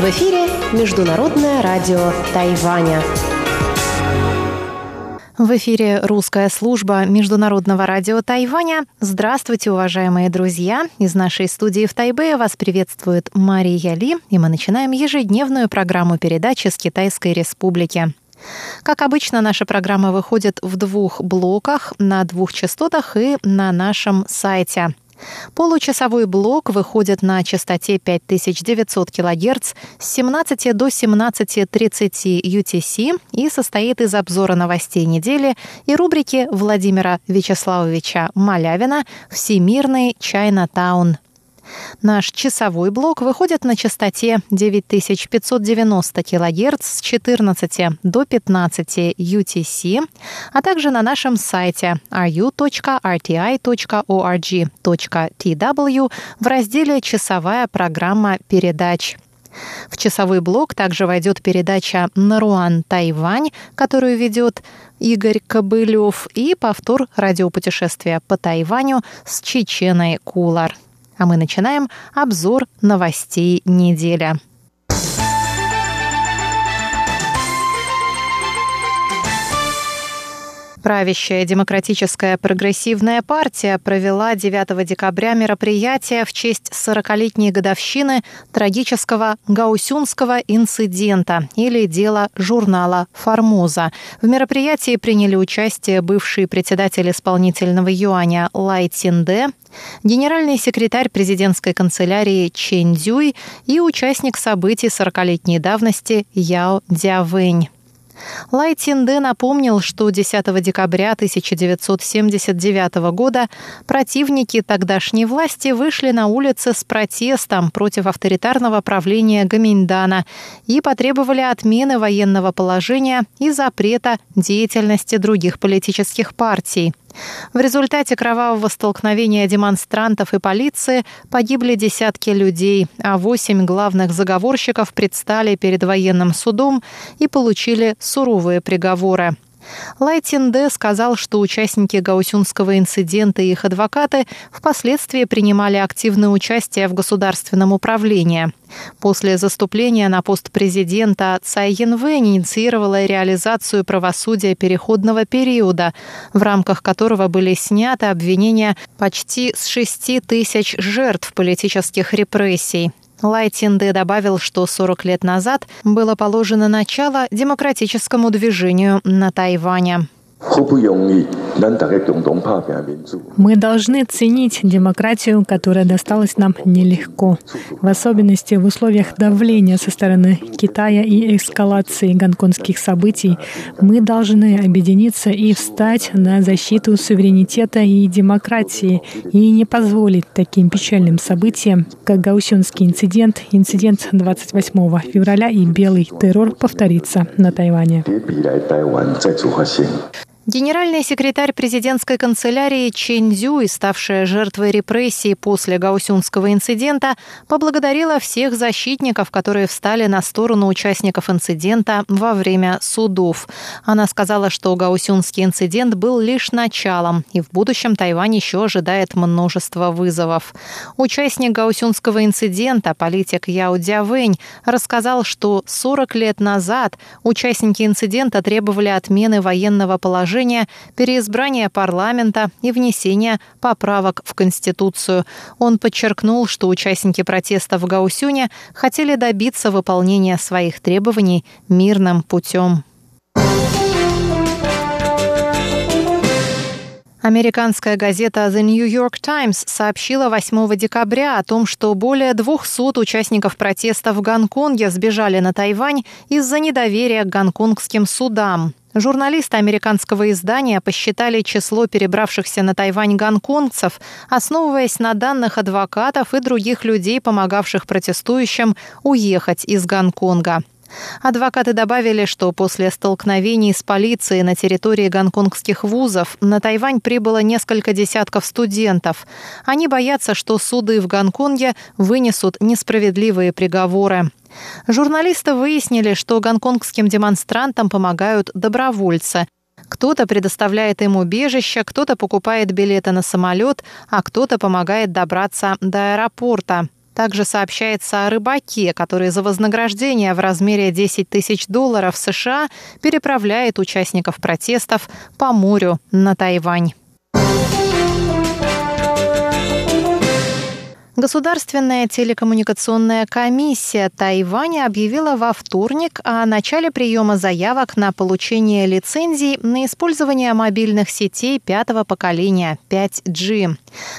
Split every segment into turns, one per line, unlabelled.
В эфире Международное радио Тайваня.
В эфире русская служба Международного радио Тайваня. Здравствуйте, уважаемые друзья! Из нашей студии в Тайбе вас приветствует Мария Ли, и мы начинаем ежедневную программу передачи с Китайской Республики. Как обычно, наша программа выходит в двух блоках, на двух частотах и на нашем сайте – Получасовой блок выходит на частоте 5900 кГц с 17 до 17.30 UTC и состоит из обзора новостей недели и рубрики Владимира Вячеславовича Малявина «Всемирный Чайна-таун». Наш часовой блок выходит на частоте 9590 кГц с 14 до 15 UTC, а также на нашем сайте ru.rti.org.tw в разделе «Часовая программа передач». В часовой блок также войдет передача «Наруан Тайвань», которую ведет Игорь Кобылев, и повтор радиопутешествия по Тайваню с Чеченой Кулар. А мы начинаем обзор новостей недели. Правящая демократическая прогрессивная партия провела 9 декабря мероприятие в честь 40-летней годовщины трагического гаусюнского инцидента или дела журнала «Формоза». В мероприятии приняли участие бывший председатель исполнительного юаня Лай Цинде, генеральный секретарь президентской канцелярии Чен Дюй и участник событий 40-летней давности Яо Дявэнь. Лай Цинде напомнил, что 10 декабря 1979 года противники тогдашней власти вышли на улицы с протестом против авторитарного правления Гаминдана и потребовали отмены военного положения и запрета деятельности других политических партий. В результате кровавого столкновения демонстрантов и полиции погибли десятки людей, а восемь главных заговорщиков предстали перед военным судом и получили суровые приговоры. Лай Тинде сказал, что участники гаусюнского инцидента и их адвокаты впоследствии принимали активное участие в государственном управлении. После заступления на пост президента Цай Янвэнь инициировала реализацию правосудия переходного периода, в рамках которого были сняты обвинения почти с 6 тысяч жертв политических репрессий. Лай Тинде добавил, что 40 лет назад было положено начало демократическому движению на Тайване.
Мы должны ценить демократию, которая досталась нам нелегко, в особенности в условиях давления со стороны Китая и эскалации гонконгских событий. Мы должны объединиться и встать на защиту суверенитета и демократии и не позволить таким печальным событиям, как Гаусюнский инцидент, инцидент 28 февраля и белый террор повториться на Тайване.
Генеральный секретарь президентской канцелярии Чен Цзюй, ставшая жертвой репрессий после гаусюнского инцидента, поблагодарила всех защитников, которые встали на сторону участников инцидента во время судов. Она сказала, что гаусюнский инцидент был лишь началом, и в будущем Тайвань еще ожидает множество вызовов. Участник гаусюнского инцидента, политик Яо Дявэнь, рассказал, что 40 лет назад участники инцидента требовали отмены военного положения предложение переизбрания парламента и внесения поправок в Конституцию. Он подчеркнул, что участники протеста в Гаусюне хотели добиться выполнения своих требований мирным путем. Американская газета The New York Times сообщила 8 декабря о том, что более 200 участников протеста в Гонконге сбежали на Тайвань из-за недоверия к гонконгским судам. Журналисты американского издания посчитали число перебравшихся на Тайвань гонконгцев, основываясь на данных адвокатов и других людей, помогавших протестующим уехать из Гонконга. Адвокаты добавили, что после столкновений с полицией на территории гонконгских вузов на Тайвань прибыло несколько десятков студентов. Они боятся, что суды в Гонконге вынесут несправедливые приговоры. Журналисты выяснили, что гонконгским демонстрантам помогают добровольцы. Кто-то предоставляет им убежище, кто-то покупает билеты на самолет, а кто-то помогает добраться до аэропорта. Также сообщается о рыбаке, который за вознаграждение в размере 10 тысяч долларов США переправляет участников протестов по морю на Тайвань. Государственная телекоммуникационная комиссия Тайваня объявила во вторник о начале приема заявок на получение лицензий на использование мобильных сетей пятого поколения 5G.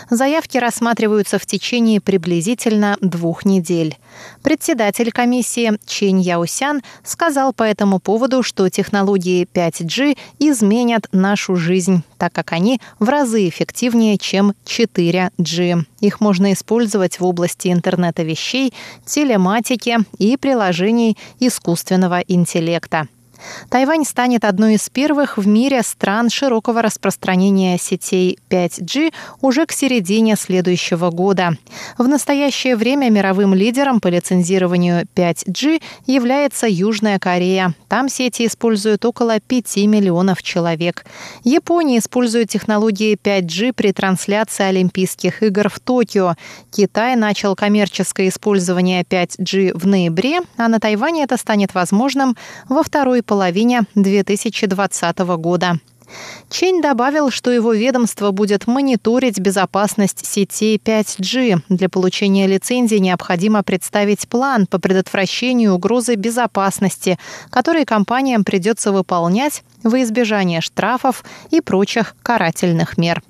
Заявки рассматриваются в течение приблизительно двух недель. Председатель комиссии Чен Яусян сказал по этому поводу, что технологии 5G изменят нашу жизнь, так как они в разы эффективнее, чем 4G. Их можно использовать в области интернета вещей, телематики и приложений искусственного интеллекта. Тайвань станет одной из первых в мире стран широкого распространения сетей 5G уже к середине следующего года. В настоящее время мировым лидером по лицензированию 5G является Южная Корея. Там сети используют около 5 миллионов человек. Япония использует технологии 5G при трансляции Олимпийских игр в Токио. Китай начал коммерческое использование 5G в ноябре, а на Тайване это станет возможным во второй половине 2020 года. Чень добавил, что его ведомство будет мониторить безопасность сетей 5G. Для получения лицензии необходимо представить план по предотвращению угрозы безопасности, который компаниям придется выполнять во избежание штрафов и прочих карательных мер.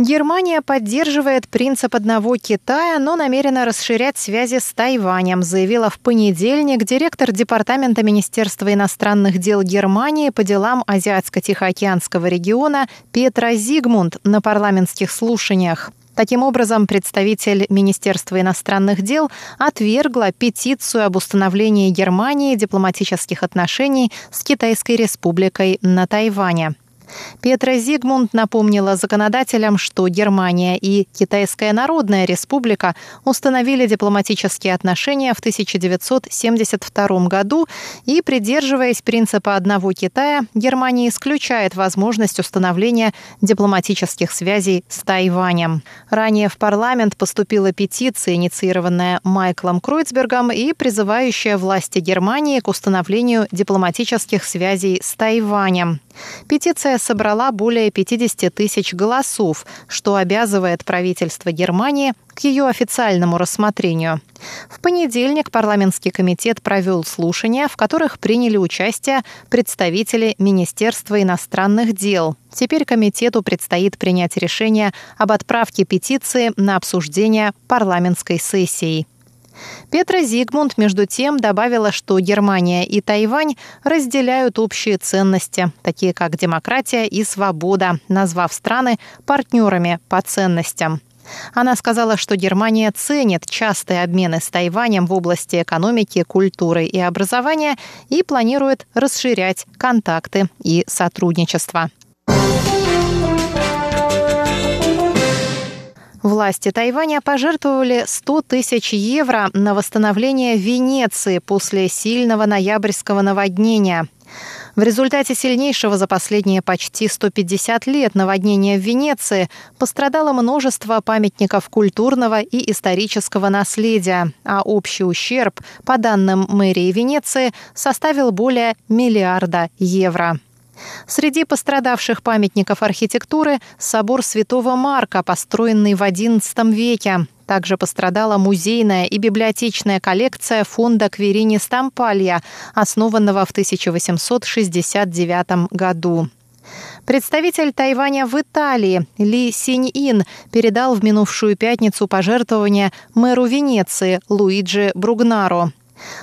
Германия поддерживает принцип одного Китая, но намерена расширять связи с Тайванем, заявила в понедельник директор Департамента Министерства иностранных дел Германии по делам Азиатско-Тихоокеанского региона Петра Зигмунд на парламентских слушаниях. Таким образом, представитель Министерства иностранных дел отвергла петицию об установлении Германии дипломатических отношений с Китайской республикой на Тайване. Петра Зигмунд напомнила законодателям, что Германия и Китайская Народная Республика установили дипломатические отношения в 1972 году и, придерживаясь принципа одного Китая, Германия исключает возможность установления дипломатических связей с Тайванем. Ранее в парламент поступила петиция, инициированная Майклом Кройцбергом и призывающая власти Германии к установлению дипломатических связей с Тайванем. Петиция собрала более 50 тысяч голосов, что обязывает правительство Германии к ее официальному рассмотрению. В понедельник парламентский комитет провел слушания, в которых приняли участие представители Министерства иностранных дел. Теперь комитету предстоит принять решение об отправке петиции на обсуждение парламентской сессии. Петра Зигмунд, между тем, добавила, что Германия и Тайвань разделяют общие ценности, такие как демократия и свобода, назвав страны партнерами по ценностям. Она сказала, что Германия ценит частые обмены с Тайванем в области экономики, культуры и образования и планирует расширять контакты и сотрудничество. Власти Тайваня пожертвовали 100 тысяч евро на восстановление Венеции после сильного ноябрьского наводнения. В результате сильнейшего за последние почти 150 лет наводнения в Венеции пострадало множество памятников культурного и исторического наследия, а общий ущерб, по данным мэрии Венеции, составил более миллиарда евро. Среди пострадавших памятников архитектуры собор Святого Марка, построенный в XI веке. Также пострадала музейная и библиотечная коллекция фонда Кверини Стампалья, основанного в 1869 году. Представитель Тайваня в Италии Ли Синь-Ин передал в минувшую пятницу пожертвования мэру Венеции Луиджи Бругнаро.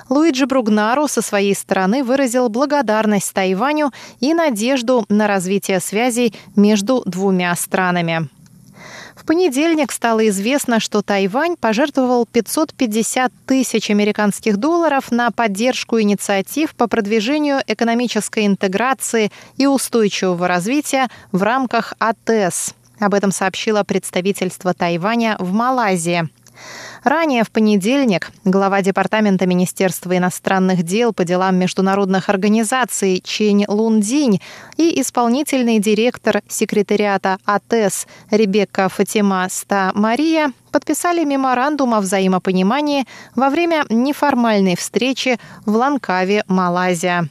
Луиджи Бругнару со своей стороны выразил благодарность Тайваню и надежду на развитие связей между двумя странами. В понедельник стало известно, что Тайвань пожертвовал 550 тысяч американских долларов на поддержку инициатив по продвижению экономической интеграции и устойчивого развития в рамках АТЭС. Об этом сообщило представительство Тайваня в Малайзии. Ранее в понедельник глава Департамента Министерства иностранных дел по делам международных организаций Чень Лундинь и исполнительный директор секретариата АТЭС Ребекка Фатима Ста Мария подписали меморандум о взаимопонимании во время неформальной встречи в Лангкави, Малайзия.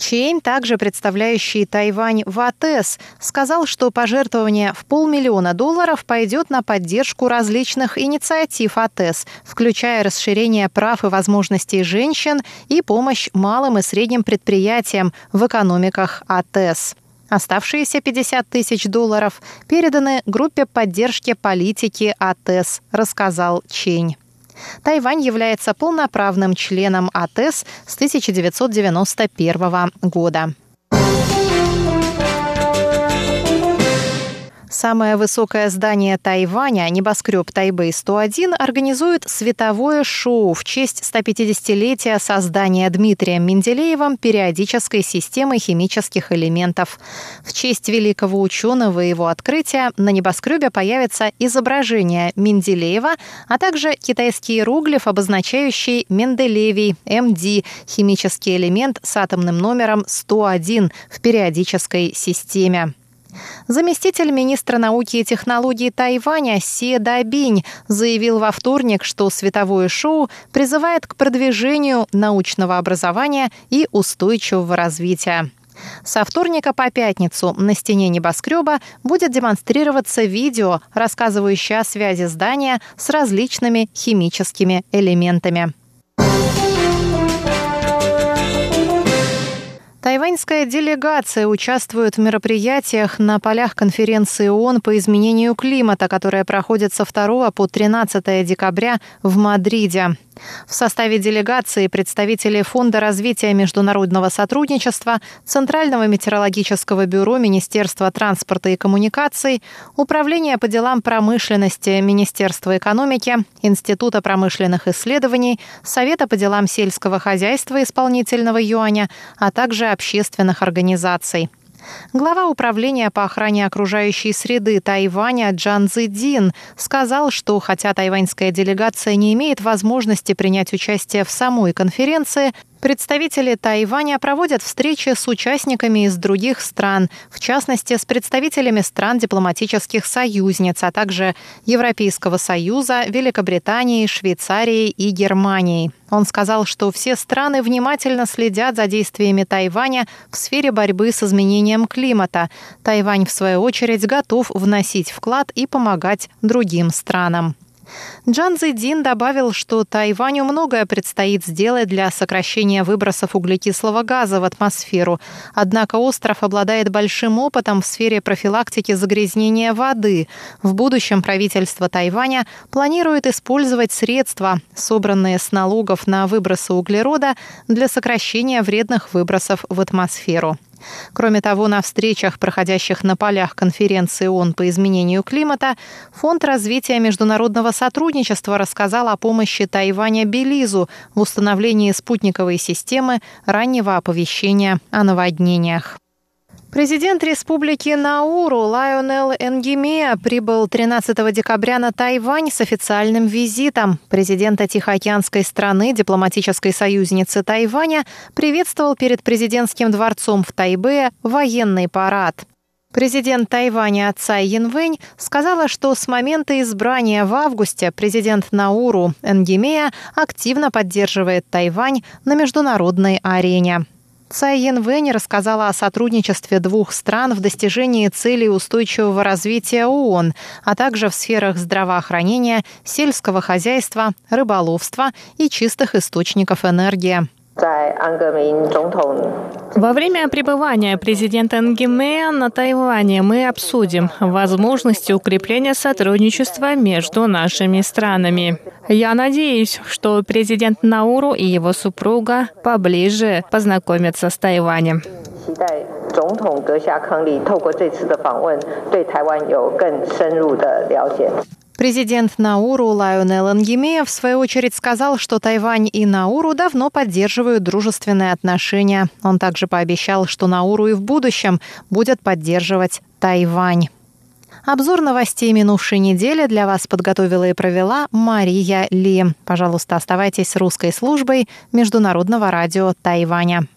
Чень, также представляющий Тайвань в АТЭС, сказал, что пожертвование в полмиллиона долларов пойдет на поддержку различных инициатив АТЭС, включая расширение прав и возможностей женщин и помощь малым и средним предприятиям в экономиках АТЭС. Оставшиеся 50 тысяч долларов переданы группе поддержки политики АТЭС, рассказал Чень. Тайвань является полноправным членом АТЭС с 1991 года. Самое высокое здание Тайваня, небоскреб Тайбэй-101, организует световое шоу в честь 150-летия создания Дмитрием Менделеевым периодической системы химических элементов. В честь великого ученого и его открытия на небоскребе появится изображение Менделеева, а также китайский иероглиф, обозначающий Менделевий, МД, химический элемент с атомным номером 101 в периодической системе. Заместитель министра науки и технологий Тайваня Се Дабинь заявил во вторник, что световое шоу призывает к продвижению научного образования и устойчивого развития. Со вторника по пятницу на стене небоскреба будет демонстрироваться видео, рассказывающее о связи здания с различными химическими элементами. Тайваньская делегация участвует в мероприятиях на полях конференции ООН по изменению климата, которая проходит со 2 по 13 декабря в Мадриде. В составе делегации представители Фонда развития международного сотрудничества, Центрального метеорологического бюро Министерства транспорта и коммуникаций, Управления по делам промышленности Министерства экономики, Института промышленных исследований, Совета по делам сельского хозяйства исполнительного юаня, а также общественных организаций. Глава управления по охране окружающей среды Тайваня Джан Цзидин сказал, что хотя тайваньская делегация не имеет возможности принять участие в самой конференции, Представители Тайваня проводят встречи с участниками из других стран, в частности, с представителями стран дипломатических союзниц, а также Европейского Союза, Великобритании, Швейцарии и Германии. Он сказал, что все страны внимательно следят за действиями Тайваня в сфере борьбы с изменением климата. Тайвань, в свою очередь, готов вносить вклад и помогать другим странам. Джан Цзэдин добавил, что Тайваню многое предстоит сделать для сокращения выбросов углекислого газа в атмосферу. Однако остров обладает большим опытом в сфере профилактики загрязнения воды. В будущем правительство Тайваня планирует использовать средства, собранные с налогов на выбросы углерода, для сокращения вредных выбросов в атмосферу. Кроме того, на встречах, проходящих на полях конференции ООН по изменению климата, Фонд развития международного сотрудничества рассказал о помощи Тайваня Белизу в установлении спутниковой системы раннего оповещения о наводнениях. Президент Республики Науру Лайонел Энгемея прибыл 13 декабря на Тайвань с официальным визитом. Президента Тихоокеанской страны, дипломатической союзницы Тайваня, приветствовал перед президентским дворцом в Тайбе военный парад. Президент Тайваня Цай Янвэнь сказала, что с момента избрания в августе президент Науру Энгемея активно поддерживает Тайвань на международной арене. Цай Янвэнь рассказала о сотрудничестве двух стран в достижении целей устойчивого развития ООН, а также в сферах здравоохранения, сельского хозяйства, рыболовства и чистых источников энергии.
Во время пребывания президента Ангемея на Тайване мы обсудим возможности укрепления сотрудничества между нашими странами. Я надеюсь, что президент Науру и его супруга поближе познакомятся с Тайванем. 期待总统阁下康利透过这次的访问，对台湾有更深入的了解。
Президент Науру Лайонел Ангемея в свою очередь сказал, что Тайвань и Науру давно поддерживают дружественные отношения. Он также пообещал, что Науру и в будущем будет поддерживать Тайвань. Обзор новостей минувшей недели для вас подготовила и провела Мария Ли. Пожалуйста, оставайтесь с русской службой Международного радио Тайваня.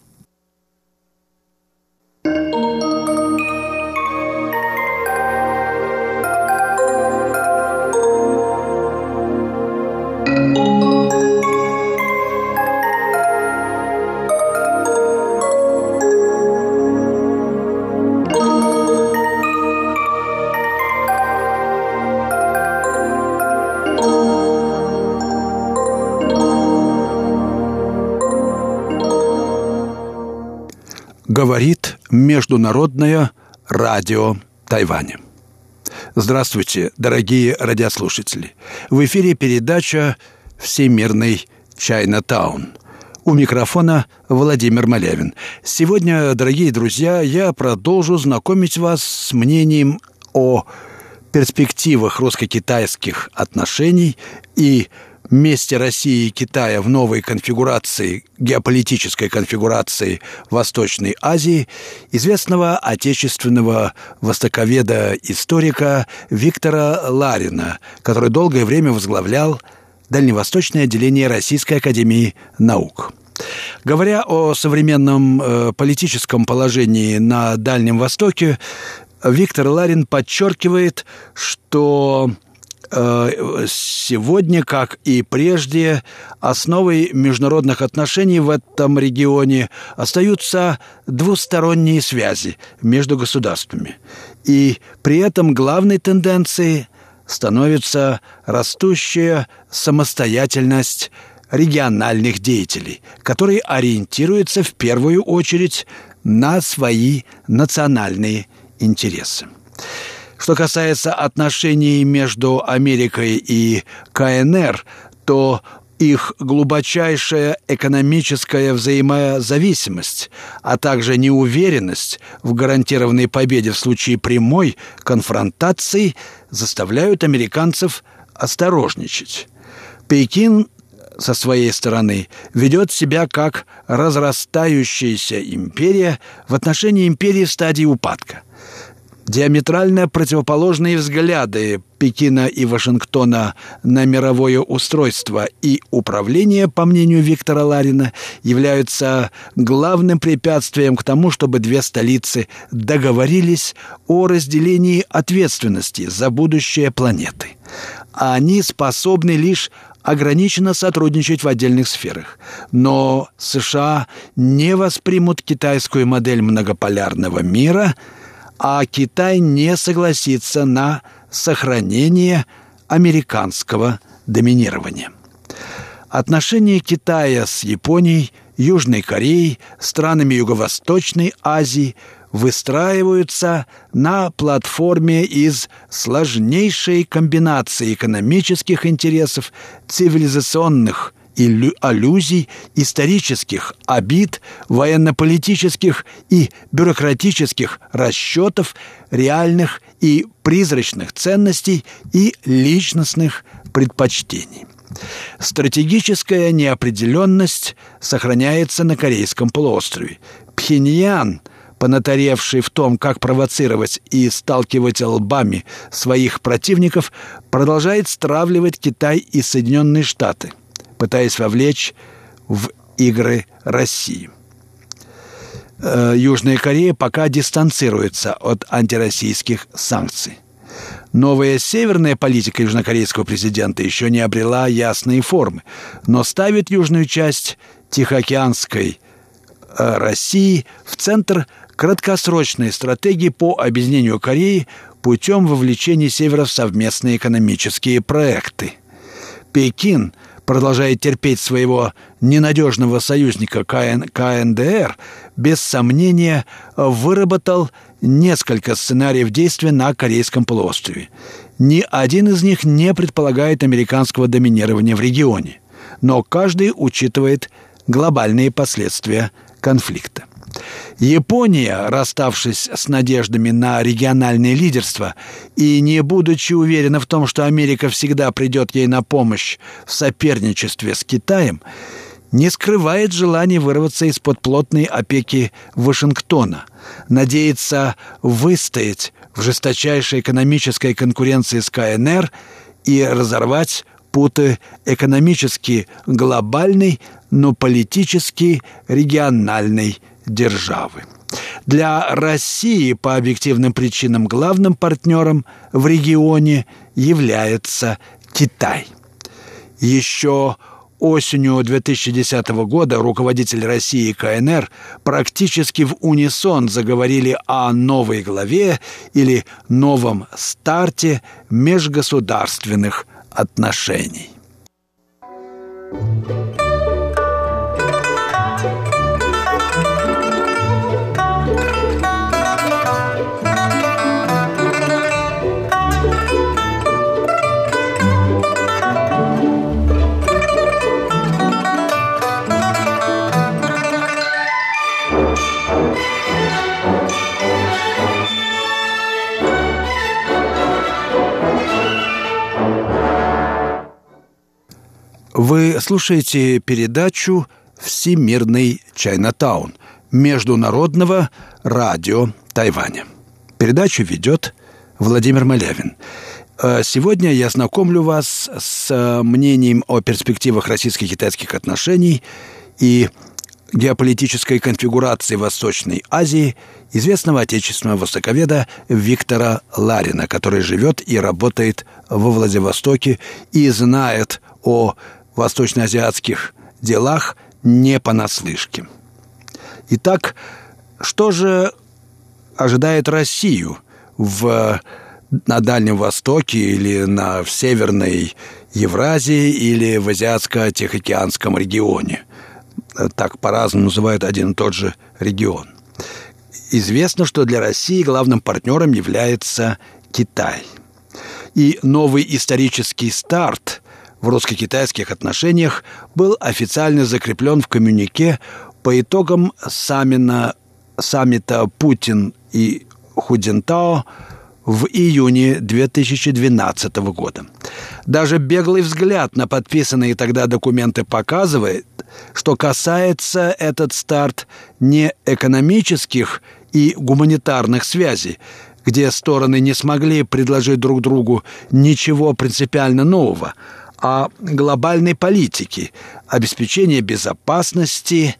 Говорит Международное радио Тайваня. Здравствуйте, дорогие радиослушатели. В эфире передача «Всемирный Чайна-таун». У микрофона Владимир Малявин. Сегодня, дорогие друзья, я продолжу знакомить вас с мнением о перспективах русско-китайских отношений и месте России и Китая в новой конфигурации, геополитической конфигурации Восточной Азии, известного отечественного востоковеда-историка Виктора Ларина, который долгое время возглавлял Дальневосточное отделение Российской Академии Наук. Говоря о современном э, политическом положении на Дальнем Востоке, Виктор Ларин подчеркивает, что сегодня, как и прежде, основой международных отношений в этом регионе остаются двусторонние связи между государствами. И при этом главной тенденцией становится растущая самостоятельность региональных деятелей, которые ориентируются в первую очередь на свои национальные интересы. Что касается отношений между Америкой и КНР, то их глубочайшая экономическая взаимозависимость, а также неуверенность в гарантированной победе в случае прямой конфронтации заставляют американцев осторожничать. Пекин со своей стороны ведет себя как разрастающаяся империя в отношении империи в стадии упадка – Диаметрально противоположные взгляды Пекина и Вашингтона на мировое устройство и управление, по мнению Виктора Ларина, являются главным препятствием к тому, чтобы две столицы договорились о разделении ответственности за будущее планеты. А они способны лишь ограниченно сотрудничать в отдельных сферах. Но США не воспримут китайскую модель многополярного мира – а Китай не согласится на сохранение американского доминирования. Отношения Китая с Японией, Южной Кореей, странами Юго-Восточной Азии выстраиваются на платформе из сложнейшей комбинации экономических интересов, цивилизационных аллюзий, исторических обид, военно-политических и бюрократических расчетов, реальных и призрачных ценностей и личностных предпочтений. Стратегическая неопределенность сохраняется на Корейском полуострове. Пхеньян – понатаревший в том, как провоцировать и сталкивать лбами своих противников, продолжает стравливать Китай и Соединенные Штаты – пытаясь вовлечь в игры России. Э, Южная Корея пока дистанцируется от антироссийских санкций. Новая северная политика южнокорейского президента еще не обрела ясные формы, но ставит южную часть Тихоокеанской э, России в центр краткосрочной стратегии по объединению Кореи путем вовлечения Севера в совместные экономические проекты. Пекин – продолжает терпеть своего ненадежного союзника КН, КНДР, без сомнения выработал несколько сценариев действия на Корейском полуострове. Ни один из них не предполагает американского доминирования в регионе, но каждый учитывает глобальные последствия конфликта. Япония, расставшись с надеждами на региональное лидерство и не будучи уверена в том, что Америка всегда придет ей на помощь в соперничестве с Китаем, не скрывает желания вырваться из-под плотной опеки Вашингтона, надеется выстоять в жесточайшей экономической конкуренции с КНР и разорвать путы экономически глобальной, но политически региональной державы. Для России по объективным причинам главным партнером в регионе является Китай. Еще осенью 2010 года руководитель России и КНР практически в унисон заговорили о новой главе или новом старте межгосударственных отношений. Вы слушаете передачу «Всемирный Чайнатаун» Международного радио Тайваня. Передачу ведет Владимир Малявин. Э, сегодня я знакомлю вас с мнением о перспективах российско-китайских отношений и геополитической конфигурации Восточной Азии известного отечественного востоковеда Виктора Ларина, который живет и работает во Владивостоке и знает о восточноазиатских делах не понаслышке. Итак, что же ожидает Россию в, на Дальнем Востоке или на в Северной Евразии или в Азиатско-Тихоокеанском регионе? Так по-разному называют один и тот же регион. Известно, что для России главным партнером является Китай. И новый исторический старт в русско-китайских отношениях был официально закреплен в коммюнике по итогам саммина, саммита Путин и Худинтао в июне 2012 года. Даже беглый взгляд на подписанные тогда документы показывает, что касается этот старт не экономических и гуманитарных связей, где стороны не смогли предложить друг другу ничего принципиально нового – о глобальной политике, обеспечении безопасности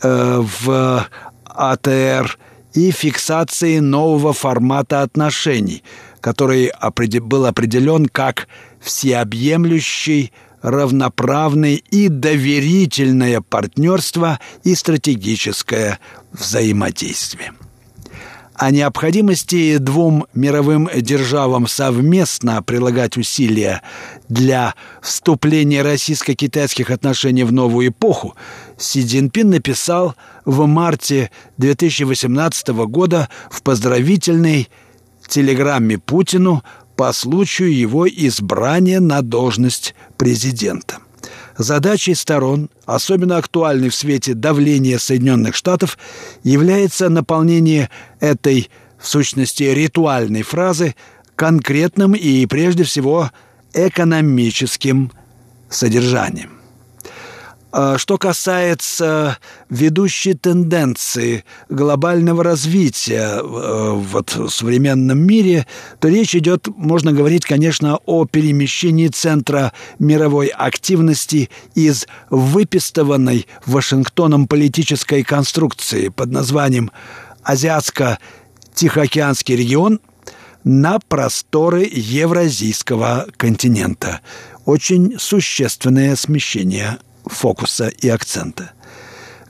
э, в АТР и фиксации нового формата отношений, который был определен как всеобъемлющий, равноправный и доверительное партнерство и стратегическое взаимодействие о необходимости двум мировым державам совместно прилагать усилия для вступления российско-китайских отношений в новую эпоху, Си Цзиньпин написал в марте 2018 года в поздравительной телеграмме Путину по случаю его избрания на должность президента. Задачей сторон, особенно актуальной в свете давления Соединенных Штатов, является наполнение этой, в сущности, ритуальной фразы конкретным и, прежде всего, экономическим содержанием. А что касается ведущей тенденции глобального развития э, вот, в современном мире, то речь идет, можно говорить, конечно, о перемещении центра мировой активности из выпистованной Вашингтоном политической конструкции под названием Азиатско-Тихоокеанский регион на просторы Евразийского континента. Очень существенное смещение фокуса и акцента.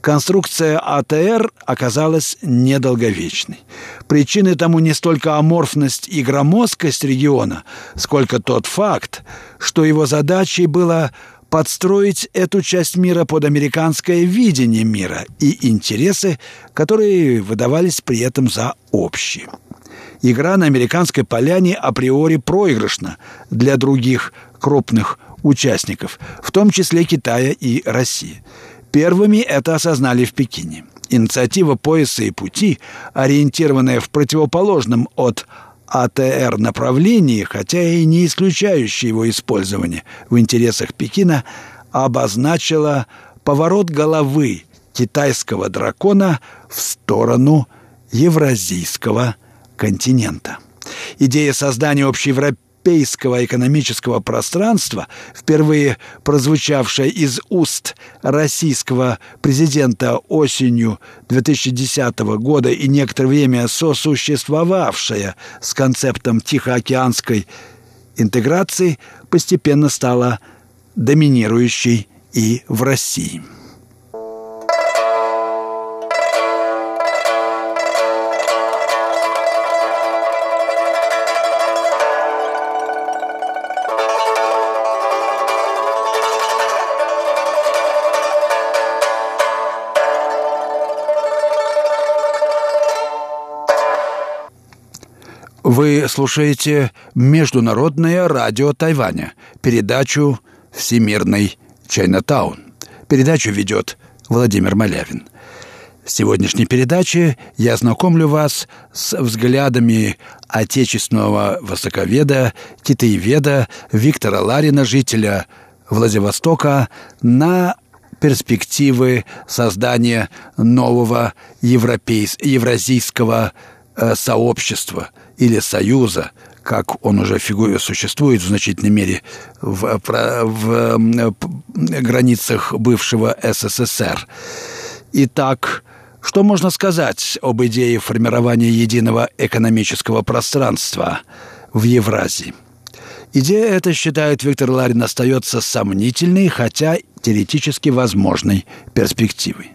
Конструкция АТР оказалась недолговечной. Причины тому не столько аморфность и громоздкость региона, сколько тот факт, что его задачей было подстроить эту часть мира под американское видение мира и интересы, которые выдавались при этом за общие. Игра на американской поляне априори проигрышна для других крупных участников, в том числе Китая и России. Первыми это осознали в Пекине. Инициатива пояса и пути, ориентированная в противоположном от АТР направлении, хотя и не исключающая его использование в интересах Пекина, обозначила поворот головы китайского дракона в сторону евразийского континента. Идея создания общеевропейского экономического пространства, впервые прозвучавшая из уст российского президента осенью 2010 года и некоторое время сосуществовавшая с концептом Тихоокеанской интеграции, постепенно стала доминирующей и в России. Вы слушаете Международное радио Тайваня, передачу «Всемирный Чайнатаун». Передачу ведет Владимир Малявин. В сегодняшней передаче я знакомлю вас с взглядами отечественного высоковеда, китаеведа Виктора Ларина, жителя Владивостока, на перспективы создания нового европейс... евразийского э, сообщества – или Союза, как он уже фигуре существует в значительной мере в, в, в границах бывшего СССР. Итак, что можно сказать об идее формирования единого экономического пространства в Евразии? Идея эта, считает Виктор Ларин, остается сомнительной, хотя теоретически возможной перспективой.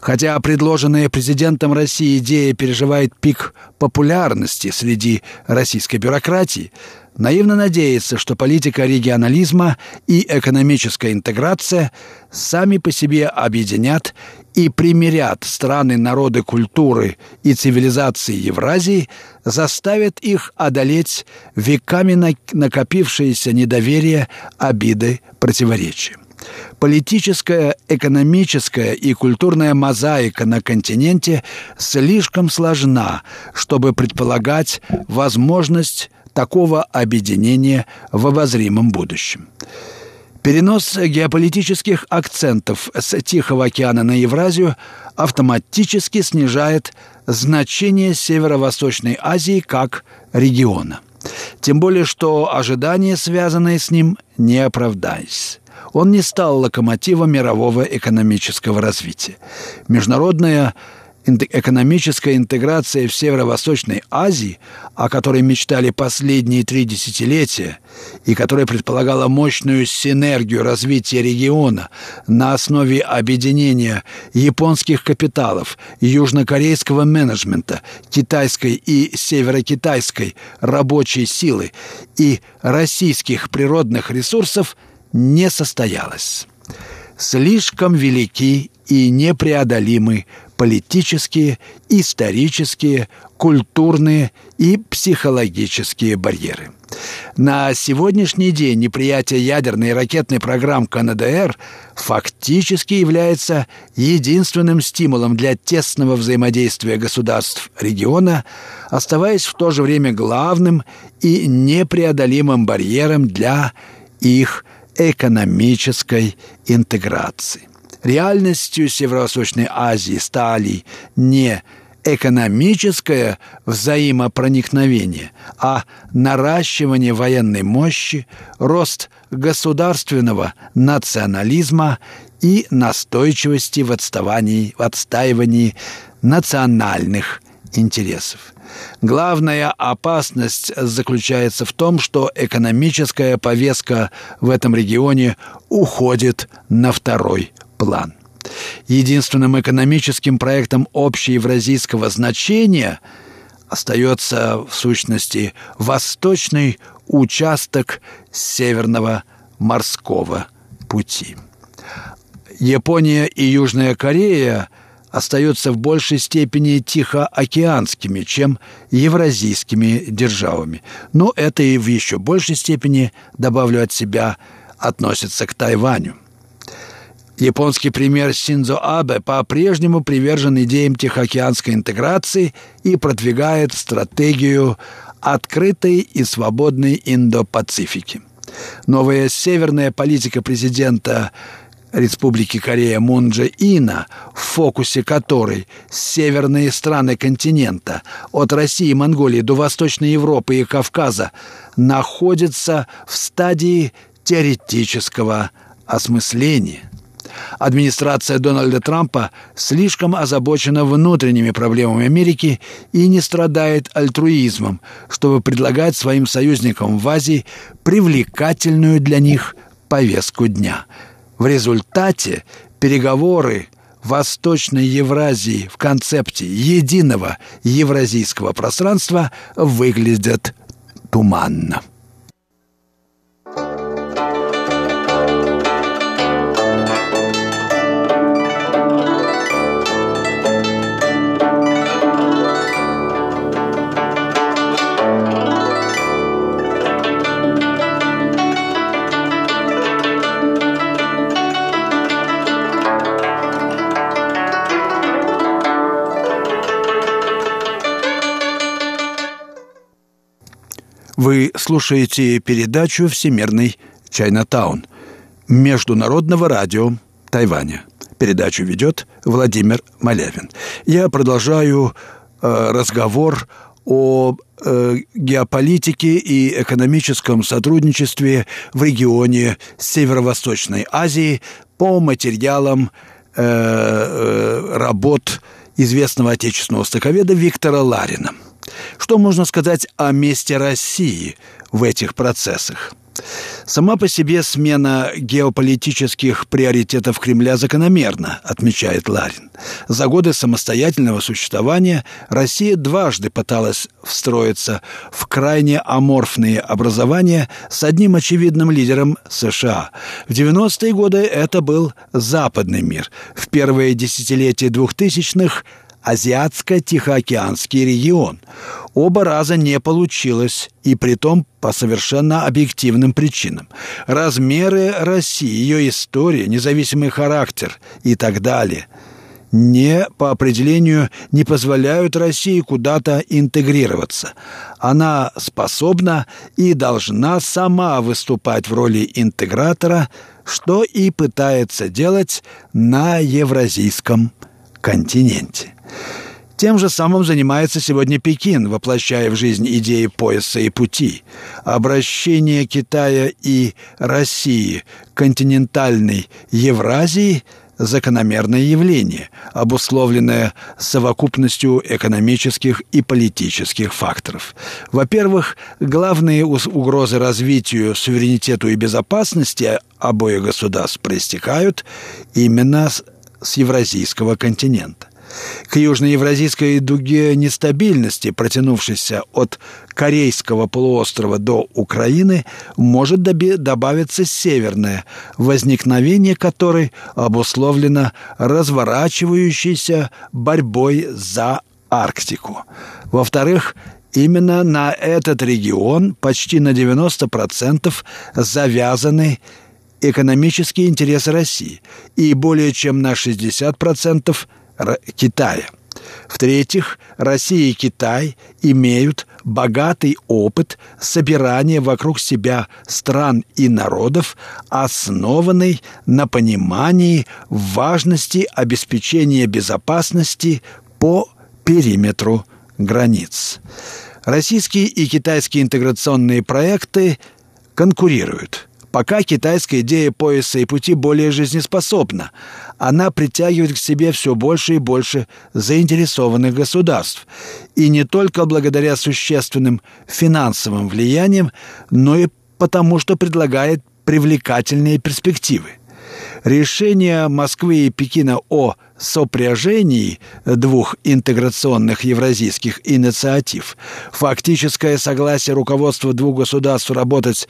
Хотя предложенная президентом России идея переживает пик популярности среди российской бюрократии, наивно надеяться, что политика регионализма и экономическая интеграция сами по себе объединят и примирят страны, народы, культуры и цивилизации Евразии, заставят их одолеть веками накопившееся недоверие, обиды, противоречия. Политическая, экономическая и культурная мозаика на континенте слишком сложна, чтобы предполагать возможность такого объединения в обозримом будущем. Перенос геополитических акцентов с Тихого океана на Евразию автоматически снижает значение Северо-Восточной Азии как региона. Тем более, что ожидания, связанные с ним, не оправдались он не стал локомотивом мирового экономического развития. Международная экономическая интеграция в Северо-Восточной Азии, о которой мечтали последние три десятилетия и которая предполагала мощную синергию развития региона на основе объединения японских капиталов, южнокорейского менеджмента, китайской и северокитайской рабочей силы и российских природных ресурсов – не состоялось. Слишком велики и непреодолимы политические, исторические, культурные и психологические барьеры. На сегодняшний день неприятие ядерной и ракетной программ КНДР фактически является единственным стимулом для тесного взаимодействия государств региона, оставаясь в то же время главным и непреодолимым барьером для их экономической интеграции. Реальностью Северо-Восточной Азии стали не экономическое взаимопроникновение, а наращивание военной мощи, рост государственного национализма и настойчивости в отставании, в отстаивании национальных интересов. Главная опасность заключается в том, что экономическая повестка в этом регионе уходит на второй план. Единственным экономическим проектом общеевразийского значения остается в сущности восточный участок Северного морского пути. Япония и Южная Корея – остаются в большей степени тихоокеанскими, чем евразийскими державами. Но это и в еще большей степени, добавлю от себя, относится к Тайваню. Японский премьер Синдзо Абе по-прежнему привержен идеям тихоокеанской интеграции и продвигает стратегию открытой и свободной Индо-Пацифики. Новая северная политика президента Республики Корея Мун Дже Ина, в фокусе которой северные страны континента от России и Монголии до Восточной Европы и Кавказа находятся в стадии теоретического осмысления. Администрация Дональда Трампа слишком озабочена внутренними проблемами Америки и не страдает альтруизмом, чтобы предлагать своим союзникам в Азии привлекательную для них повестку дня. В результате переговоры Восточной Евразии в концепте единого евразийского пространства выглядят туманно. Вы слушаете передачу «Всемирный Чайнатаун» Международного радио Тайваня. Передачу ведет Владимир Малявин. Я продолжаю э, разговор о э, геополитике и экономическом сотрудничестве в регионе Северо-Восточной Азии по материалам э, э, работ известного отечественного востоковеда Виктора Ларина – что можно сказать о месте России в этих процессах? Сама по себе смена геополитических приоритетов Кремля закономерна, отмечает Ларин. За годы самостоятельного существования Россия дважды пыталась встроиться в крайне аморфные образования с одним очевидным лидером США. В 90-е годы это был западный мир. В первые десятилетия двухтысячных – Азиатско-Тихоокеанский регион. Оба раза не получилось, и притом по совершенно объективным причинам. Размеры России, ее история, независимый характер и так далее не по определению не позволяют России куда-то интегрироваться. Она способна и должна сама выступать в роли интегратора, что и пытается делать на евразийском континенте. Тем же самым занимается сегодня Пекин, воплощая в жизнь идеи пояса и пути. Обращение Китая и России к континентальной Евразии – закономерное явление, обусловленное совокупностью экономических и политических факторов. Во-первых, главные угрозы развитию, суверенитету и безопасности обоих государств проистекают именно с евразийского континента. К южноевразийской дуге нестабильности, протянувшейся от Корейского полуострова до Украины, может добавиться северное, возникновение которой обусловлено разворачивающейся борьбой за Арктику. Во-вторых, именно на этот регион почти на 90% завязаны экономические интересы России и более чем на 60% Китая. В-третьих, Россия и Китай имеют богатый опыт собирания вокруг себя стран и народов, основанный на понимании важности обеспечения безопасности по периметру границ. Российские и китайские интеграционные проекты конкурируют – Пока китайская идея пояса и пути более жизнеспособна, она притягивает к себе все больше и больше заинтересованных государств. И не только благодаря существенным финансовым влияниям, но и потому, что предлагает привлекательные перспективы. Решение Москвы и Пекина о сопряжении двух интеграционных евразийских инициатив, фактическое согласие руководства двух государств работать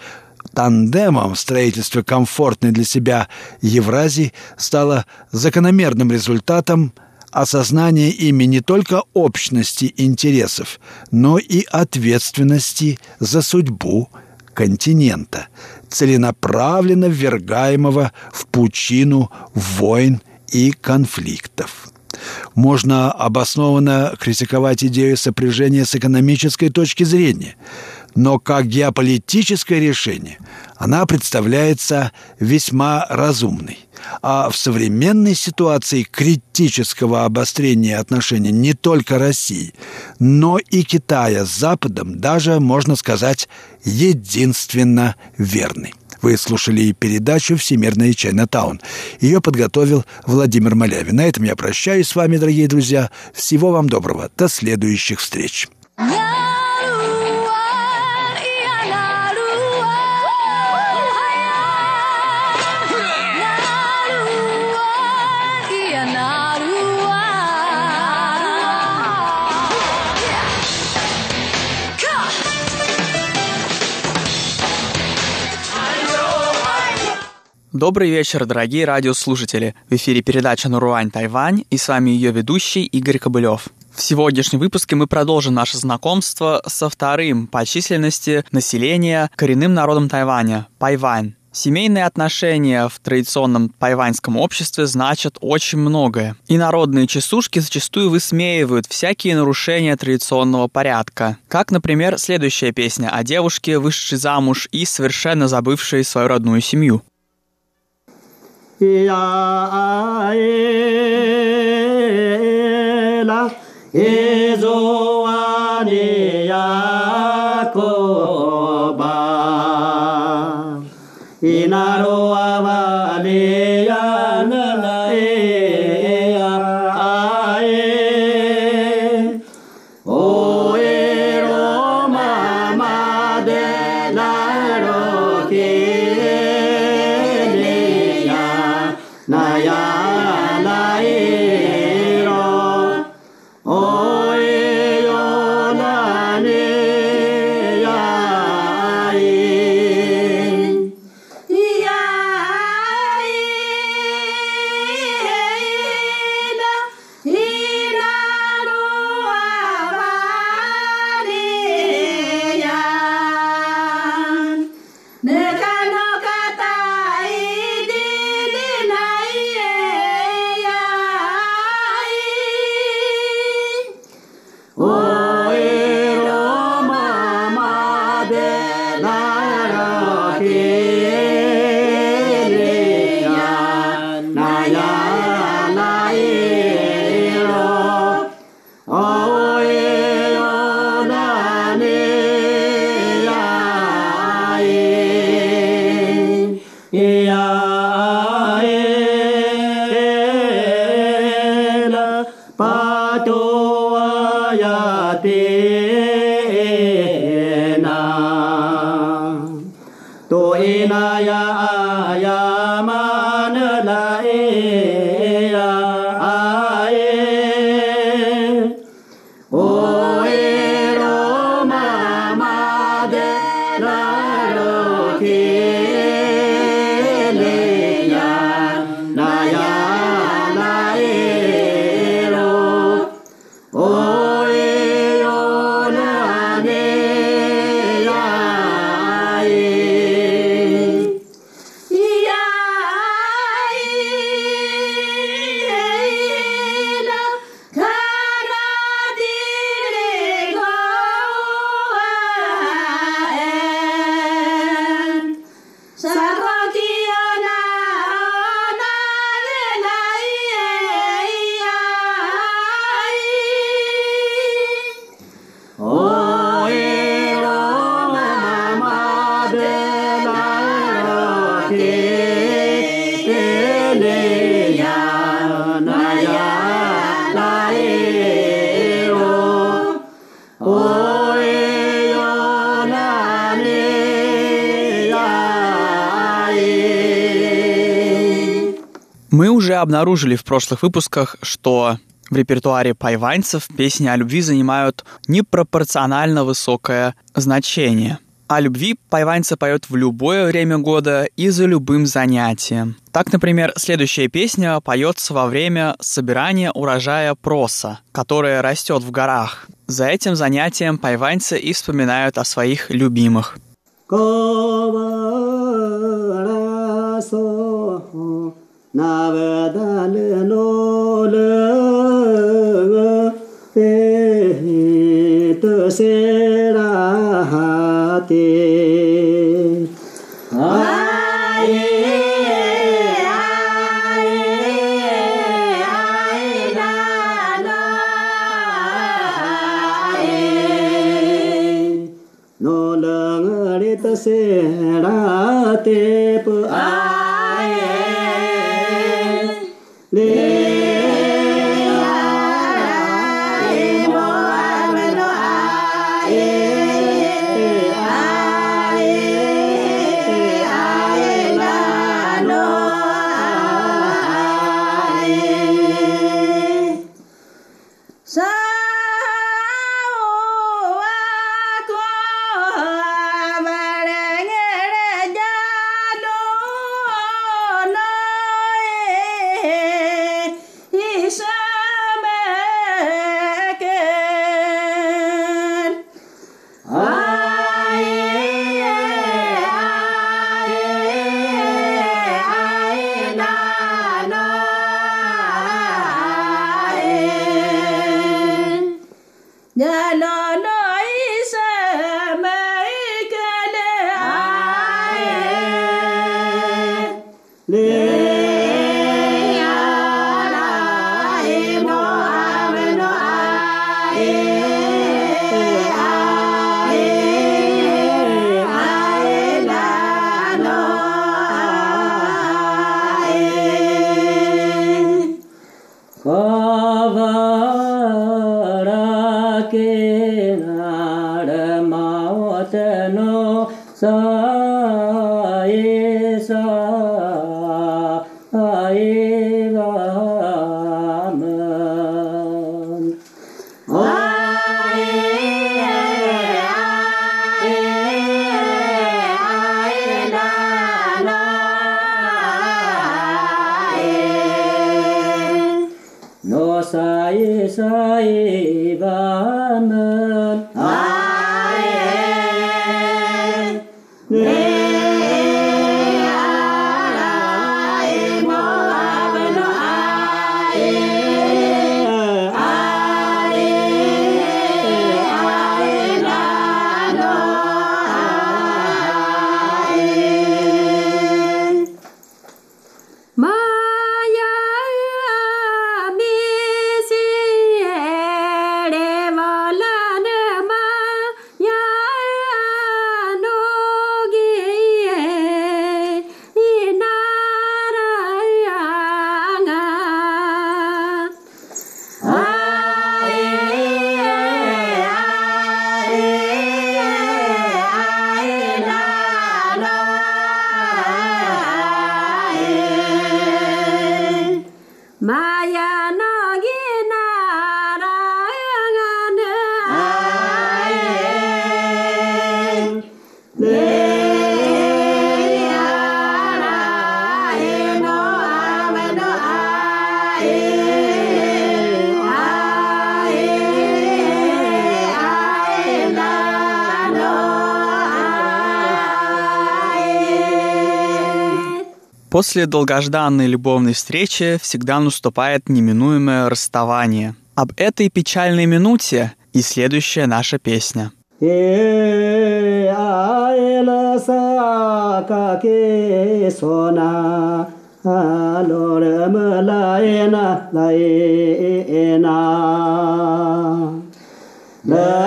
тандемом в строительстве комфортной для себя Евразии стало закономерным результатом осознания ими не только общности интересов, но и ответственности за судьбу континента, целенаправленно ввергаемого в пучину войн и конфликтов. Можно обоснованно критиковать идею сопряжения с экономической точки зрения, но как геополитическое решение она представляется весьма разумной. А в современной ситуации критического обострения отношений не только России, но и Китая с Западом даже, можно сказать, единственно верной. Вы слушали передачу «Всемирная Чайна-таун». Ее подготовил Владимир Малявин. На этом я прощаюсь с вами, дорогие друзья. Всего вам доброго. До следующих встреч.
Добрый вечер, дорогие радиослушатели. В эфире передача «Наруань Тайвань» и с вами ее ведущий Игорь Кобылев. В сегодняшнем выпуске мы продолжим наше знакомство со вторым по численности населения коренным народом Тайваня – Пайвань. Семейные отношения в традиционном тайваньском обществе значат очень многое. И народные часушки зачастую высмеивают всякие нарушения традиционного порядка. Как, например, следующая песня о девушке, вышедшей замуж и совершенно забывшей свою родную семью. 咿呀啊哎哎啦。Мы уже обнаружили в прошлых выпусках, что в репертуаре пайваньцев песни о любви занимают непропорционально высокое значение. О любви пайваньцы поют в любое время года и за любым занятием. Так, например, следующая песня поется во время собирания урожая проса, которое растет в горах. За этим занятием пайваньцы и вспоминают о своих любимых. navadal После долгожданной любовной встречи всегда наступает неминуемое расставание. Об этой печальной минуте и следующая наша песня. La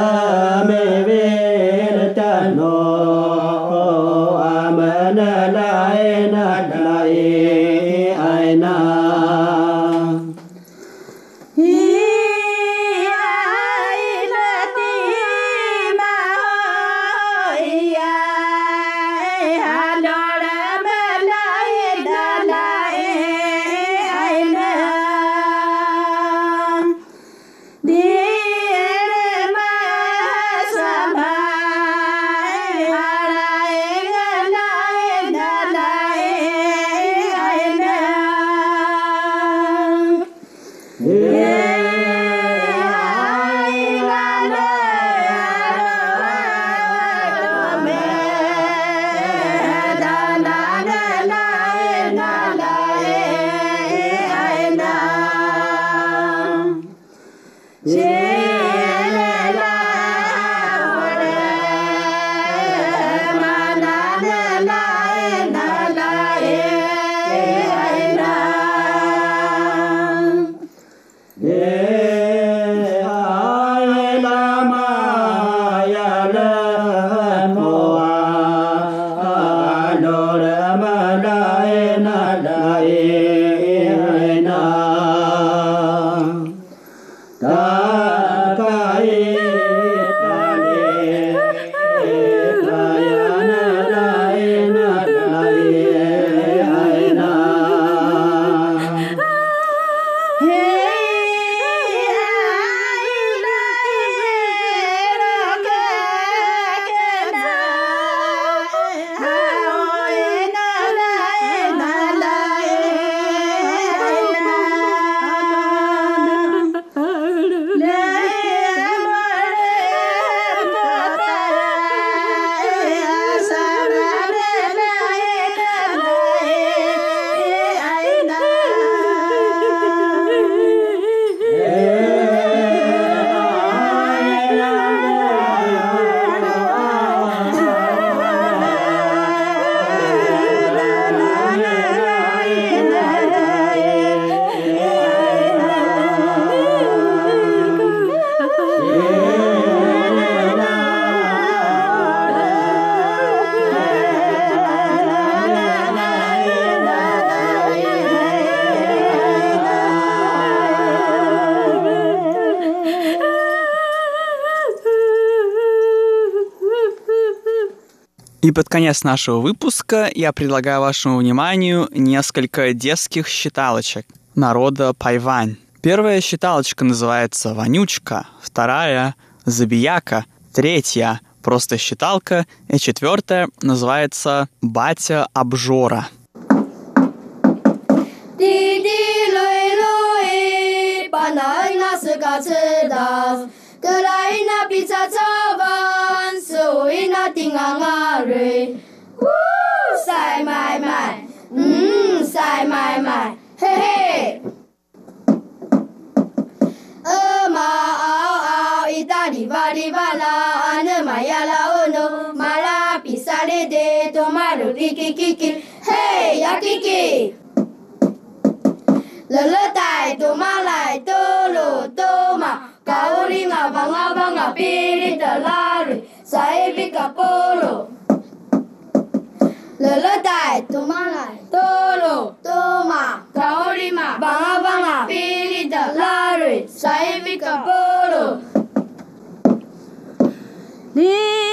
Da ta
И под конец нашего выпуска я предлагаю вашему вниманию несколько детских считалочек народа Пайвань. Первая считалочка называется «Вонючка», вторая – «Забияка», третья – «Просто считалка» и четвертая называется «Батя обжора». Ди Tuwi na tinga ngari. Woo! Sai mai mai. Mmm, sai mai mai. Hey hey! E ma ao ao ita di va di va la ane ma ya la ono ma la pisare de tomaru kiki kiki. Hey ya kiki! Lỡ lỡ tài to ma lại tù lù tù mà Cà ô đi ngà và ngà và ngà pi đi tờ la Sahibi dai Lolotai, Tumalai, Tolo, Toma, Kaorima, Banga Banga, Pirita, Lari, Sahibi Kapolo. Lee.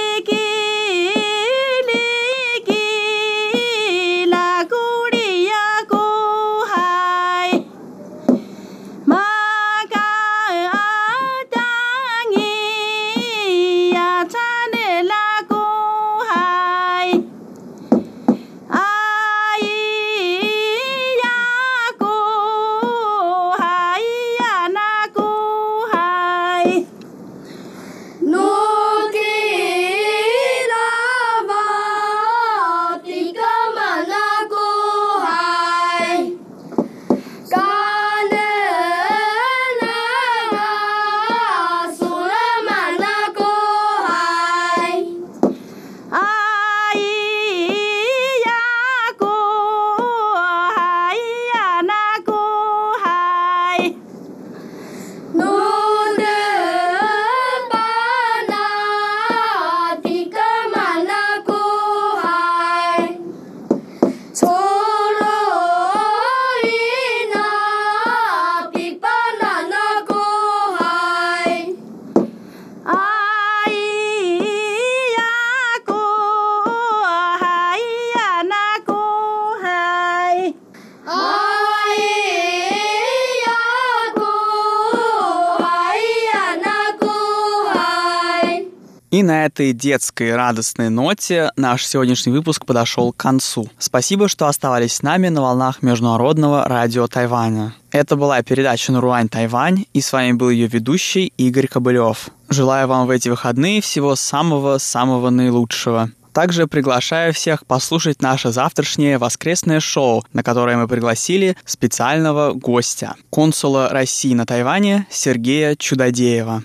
На этой детской радостной ноте наш сегодняшний выпуск подошел к концу. Спасибо, что оставались с нами на волнах Международного радио Тайваня. Это была передача «Наруань Тайвань», и с вами был ее ведущий Игорь Кобылев. Желаю вам в эти выходные всего самого-самого наилучшего. Также приглашаю всех послушать наше завтрашнее воскресное шоу, на которое мы пригласили специального гостя, консула России на Тайване Сергея Чудодеева.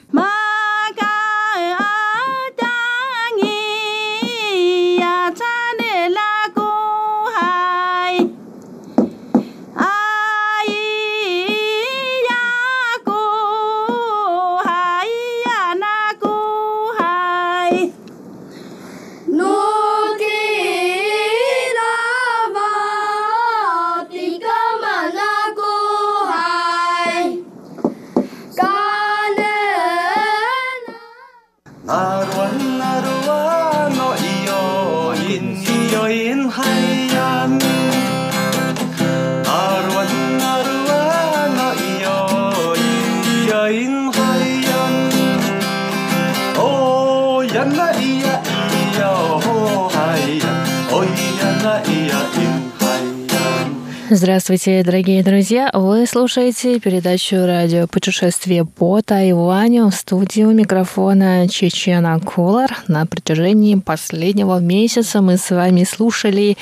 Здравствуйте, дорогие друзья! Вы слушаете передачу «Радио путешествие по Тайваню» в студию микрофона Чечена Кулар. На протяжении последнего месяца мы с вами слушали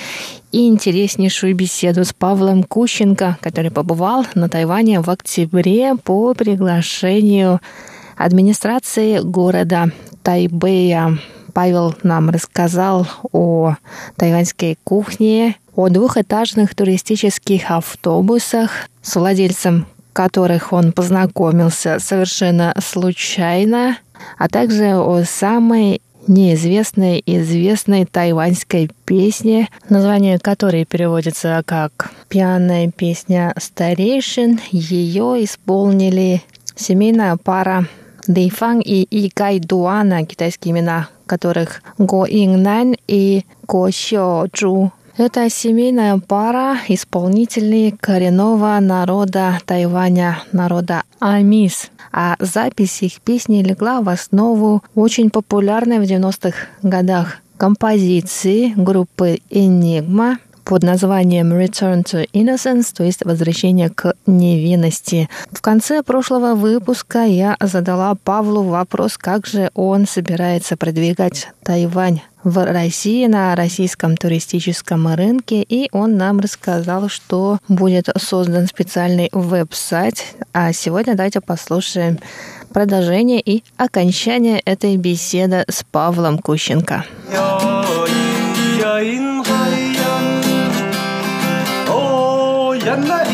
интереснейшую беседу с Павлом Кущенко, который побывал на Тайване в октябре по приглашению администрации города Тайбэя. Павел нам рассказал о тайваньской кухне, о двухэтажных туристических автобусах, с владельцем которых он познакомился совершенно случайно, а также о самой неизвестной известной тайваньской песне, название которой переводится как «Пьяная песня старейшин». Ее исполнили семейная пара Дэйфан и Игай Дуана, китайские имена которых Го Иннань и Го Сё Чжу. Это семейная пара исполнительный коренного народа Тайваня, народа Амис. А запись их песни легла в основу очень популярной в 90-х годах композиции группы Enigma под названием Return to Innocence, то есть возвращение к невинности. В конце прошлого выпуска я задала Павлу вопрос, как же он собирается продвигать Тайвань в России на российском туристическом рынке, и он нам рассказал, что будет создан специальный веб-сайт. А сегодня давайте послушаем продолжение и окончание этой беседы с Павлом Кущенко.
잔날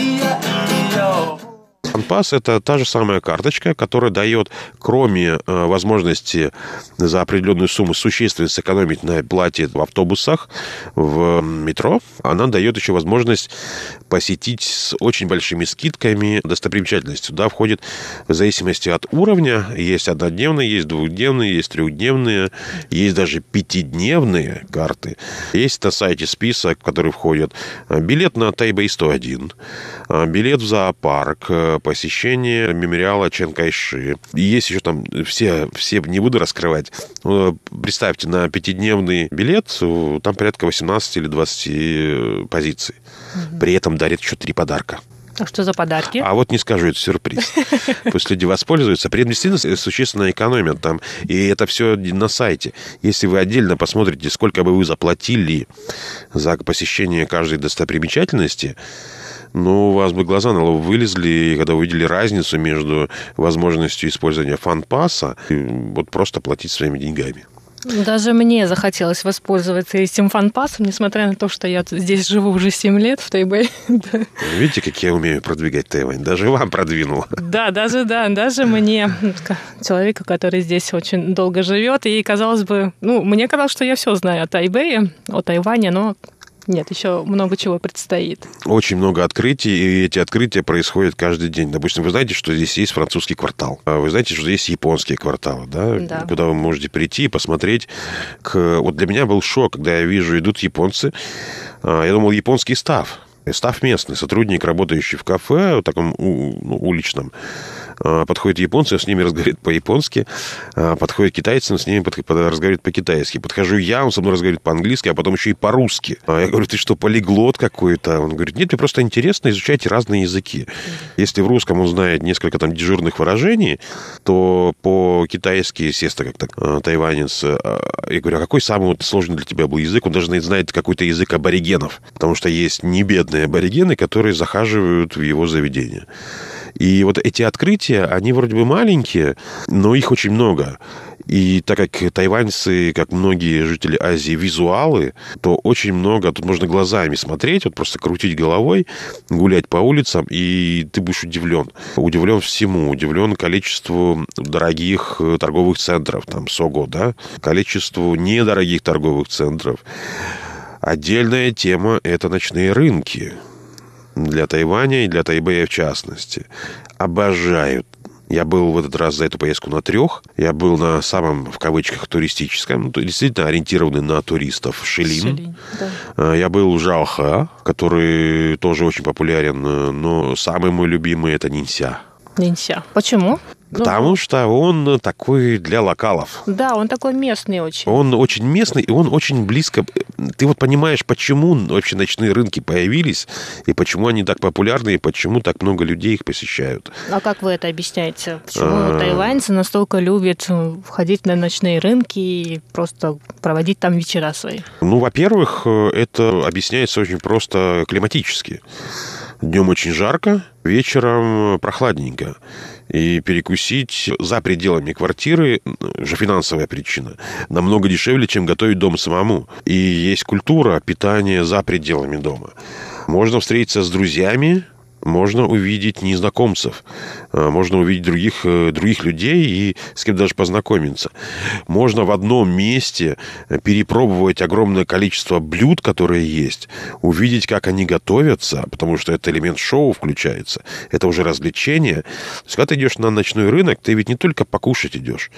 Пас это та же самая карточка, которая дает, кроме э, возможности за определенную сумму существенно сэкономить на плате в автобусах, в метро, она дает еще возможность посетить с очень большими скидками достопримечательности. Туда входит в зависимости от уровня. Есть однодневные, есть двухдневные, есть трехдневные, есть даже пятидневные карты. Есть на сайте список, в который входит э, билет на Тайбэй 101, э, билет в зоопарк, посещение мемориала Чен Кайши. И есть еще там все, все не буду раскрывать. Представьте, на пятидневный билет там порядка 18 или 20 э, позиций. Угу. При этом дарят еще три подарка.
А что за подарки?
А вот не скажу, это сюрприз. Пусть люди воспользуются. При этом действительно существенно экономят там. И это все на сайте. Если вы отдельно посмотрите, сколько бы вы заплатили за посещение каждой достопримечательности, ну, у вас бы глаза на лоб вылезли, когда увидели разницу между возможностью использования фан-пасса и вот просто платить своими деньгами.
Даже мне захотелось воспользоваться этим фанпасом, несмотря на то, что я здесь живу уже 7 лет в Тайбэе.
Видите, как я умею продвигать Тайвань? Даже вам продвинул.
Да, даже, да, даже мне, человека, который здесь очень долго живет, и казалось бы, ну, мне казалось, что я все знаю о Тайбэе, о Тайване, но нет, еще много чего предстоит.
Очень много открытий, и эти открытия происходят каждый день. Допустим, вы знаете, что здесь есть французский квартал. А вы знаете, что здесь есть японские кварталы, да? да. Куда вы можете прийти и посмотреть. К... Вот для меня был шок, когда я вижу, идут японцы. А, я думал, японский став. Став местный, сотрудник, работающий в кафе, в таком ну, уличном. А, подходят японцы, с ними разговаривает по-японски, а, подходят китайцы, он с ними разговаривает по-китайски. Подхожу я, он со мной разговаривает по-английски, а потом еще и по-русски. А я говорю, ты что, полиглот какой-то? Он говорит, нет, мне просто интересно изучать разные языки. Если в русском он знает несколько там дежурных выражений, то по-китайски, естественно, как так, тайванец, я говорю, а какой самый вот сложный для тебя был язык? Он даже знает какой-то язык аборигенов, потому что есть не бедные аборигены, которые захаживают в его заведение. И вот эти открытия, они вроде бы маленькие, но их очень много. И так как тайваньцы, как многие жители Азии, визуалы, то очень много, тут можно глазами смотреть, вот просто крутить головой, гулять по улицам, и ты будешь удивлен. Удивлен всему, удивлен количеству дорогих торговых центров, там, Сого, да, количеству недорогих торговых центров. Отдельная тема – это ночные рынки для Тайваня и для Тайбэя в частности. Обожают я был в этот раз за эту поездку на трех. Я был на самом, в кавычках, туристическом, ну, действительно ориентированный на туристов, Шилин. Шилин да. А, я был в Жаоха, который тоже очень популярен, но самый мой любимый это Нинся.
Нинся. Почему?
Ну, Потому ну, что он такой для локалов.
Да, он такой местный очень.
Он очень местный, и он очень близко... Ты вот понимаешь, почему вообще ночные рынки появились, и почему они так популярны, и почему так много людей их посещают.
А как вы это объясняете? Почему а... тайваньцы настолько любят входить на ночные рынки и просто проводить там вечера свои?
Ну, во-первых, это объясняется очень просто климатически. Днем очень жарко, вечером прохладненько и перекусить за пределами квартиры, же финансовая причина, намного дешевле, чем готовить дома самому. И есть культура питания за пределами дома. Можно встретиться с друзьями, можно увидеть незнакомцев, э, можно увидеть других, э, других людей и с кем даже познакомиться. Можно в одном месте перепробовать огромное количество блюд, которые есть, увидеть, как они готовятся, потому что это элемент шоу включается. Это уже развлечение. То есть, когда ты идешь на ночной рынок, ты ведь не только покушать идешь.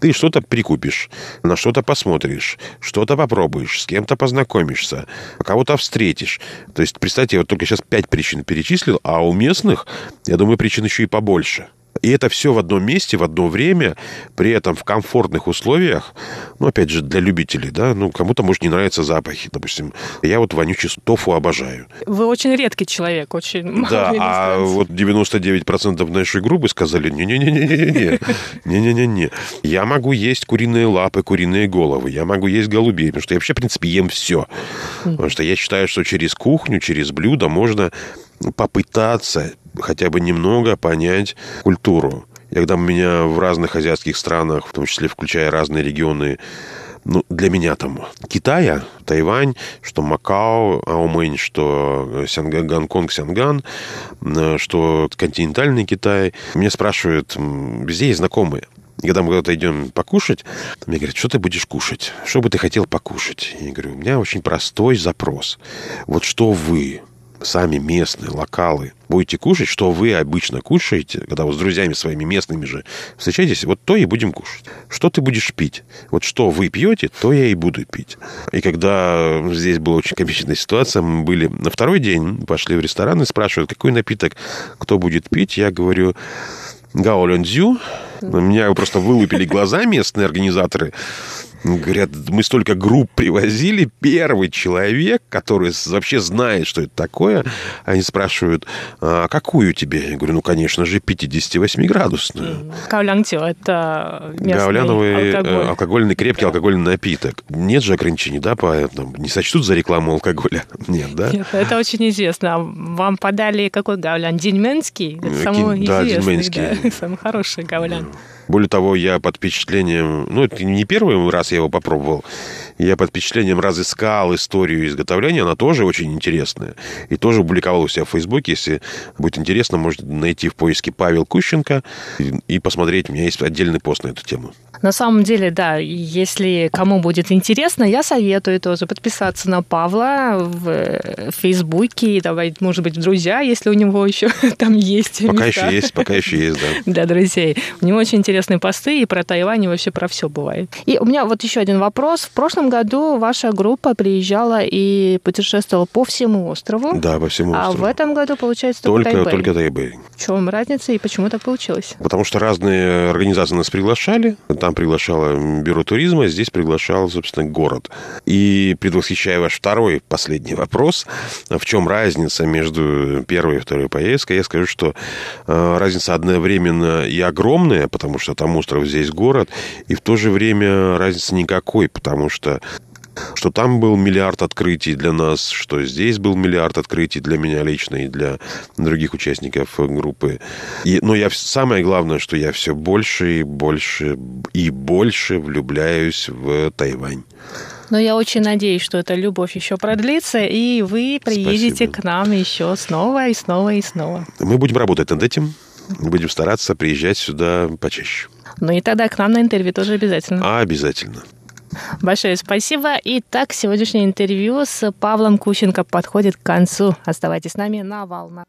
Ты что-то прикупишь, на что-то посмотришь, что-то попробуешь, с кем-то познакомишься, кого-то встретишь. То есть, представьте, я вот только сейчас пять причин перечислил, а у местных, я думаю, причин еще и побольше. И это все в одном месте, в одно время, при этом в комфортных условиях. Ну, опять же, для любителей, да, ну, кому-то, может, не нравятся запахи, допустим. Я вот вонючий тофу обожаю.
Вы очень редкий человек, очень
Да, а вот 99% нашей группы сказали, не-не-не-не-не-не, не-не-не-не. Я могу есть куриные лапы, куриные головы, я могу есть голубей, потому что я вообще, в принципе, ем все. Потому что я считаю, что через кухню, через блюдо можно попытаться хотя бы немного понять культуру. И когда меня в разных азиатских странах, в том числе включая разные регионы, ну, для меня там Китая, Тайвань, что Макао, Аумэнь, что Сянган, Гонконг, Сянган, что континентальный Китай. Меня спрашивают, везде есть знакомые. Когда мы куда-то идем покушать, мне говорят, что ты будешь кушать? Что бы ты хотел покушать? Я говорю, у меня очень простой запрос. Вот что вы сами местные, локалы, будете кушать, что вы обычно кушаете, когда вы с друзьями своими местными же встречаетесь, вот то и будем кушать. Что ты будешь пить? Вот что вы пьете, то я и буду пить. И когда здесь была очень комичная ситуация, мы были на второй день, пошли в ресторан и спрашивают, какой напиток кто будет пить, я говорю, Гао Лёнзю. Меня просто вылупили глаза местные организаторы. Говорят, мы столько групп привозили. Первый человек, который вообще знает, что это такое, они спрашивают, а какую тебе? Я говорю, ну, конечно же, 58-градусную.
Гаулянтио – это
Гауляновый алкоголь. алкогольный, крепкий алкогольный напиток. Нет же ограничений, да, поэтому не сочтут за рекламу алкоголя? Нет, да? Нет,
это очень известно. Вам подали какой гаулян? Диньменский? Это самый да, известный, да, самый хороший гаулян.
Более того, я под впечатлением, ну, это не первый раз я его попробовал, я под впечатлением разыскал историю изготовления, она тоже очень интересная. И тоже публиковал у себя в Фейсбуке. Если будет интересно, можно найти в поиске Павел Кущенко и посмотреть. У меня есть отдельный пост на эту тему.
На самом деле, да, если кому будет интересно, я советую тоже подписаться на Павла в Фейсбуке, и давай, может быть, друзья, если у него еще там есть.
Пока места. еще есть, пока еще есть, да.
Для друзей. У него очень интересные посты, и про Тайвань, и вообще про все бывает. И у меня вот еще один вопрос. В прошлом году ваша группа приезжала и путешествовала по всему острову.
Да, по всему
острову. А в этом году, получается, только,
только Тайбэй. Только Тайбэй.
В чем разница и почему так получилось?
Потому что разные организации нас приглашали. Там приглашало бюро туризма, здесь приглашал, собственно, город. И предвосхищая ваш второй, последний вопрос, в чем разница между первой и второй поездкой, я скажу, что э, разница одновременно и огромная, потому что там остров, здесь город, и в то же время разницы никакой, потому что что там был миллиард открытий для нас, что здесь был миллиард открытий для меня лично и для других участников группы. И, но я, самое главное, что я все больше и больше и больше влюбляюсь в Тайвань.
Но я очень надеюсь, что эта любовь еще продлится, и вы приедете Спасибо. к нам еще снова и снова и снова.
Мы будем работать над этим. Будем стараться приезжать сюда почаще.
Ну и тогда к нам на интервью тоже обязательно.
А, обязательно.
Большое спасибо. Итак, сегодняшнее интервью с Павлом Кущенко подходит к концу. Оставайтесь с нами на волнах.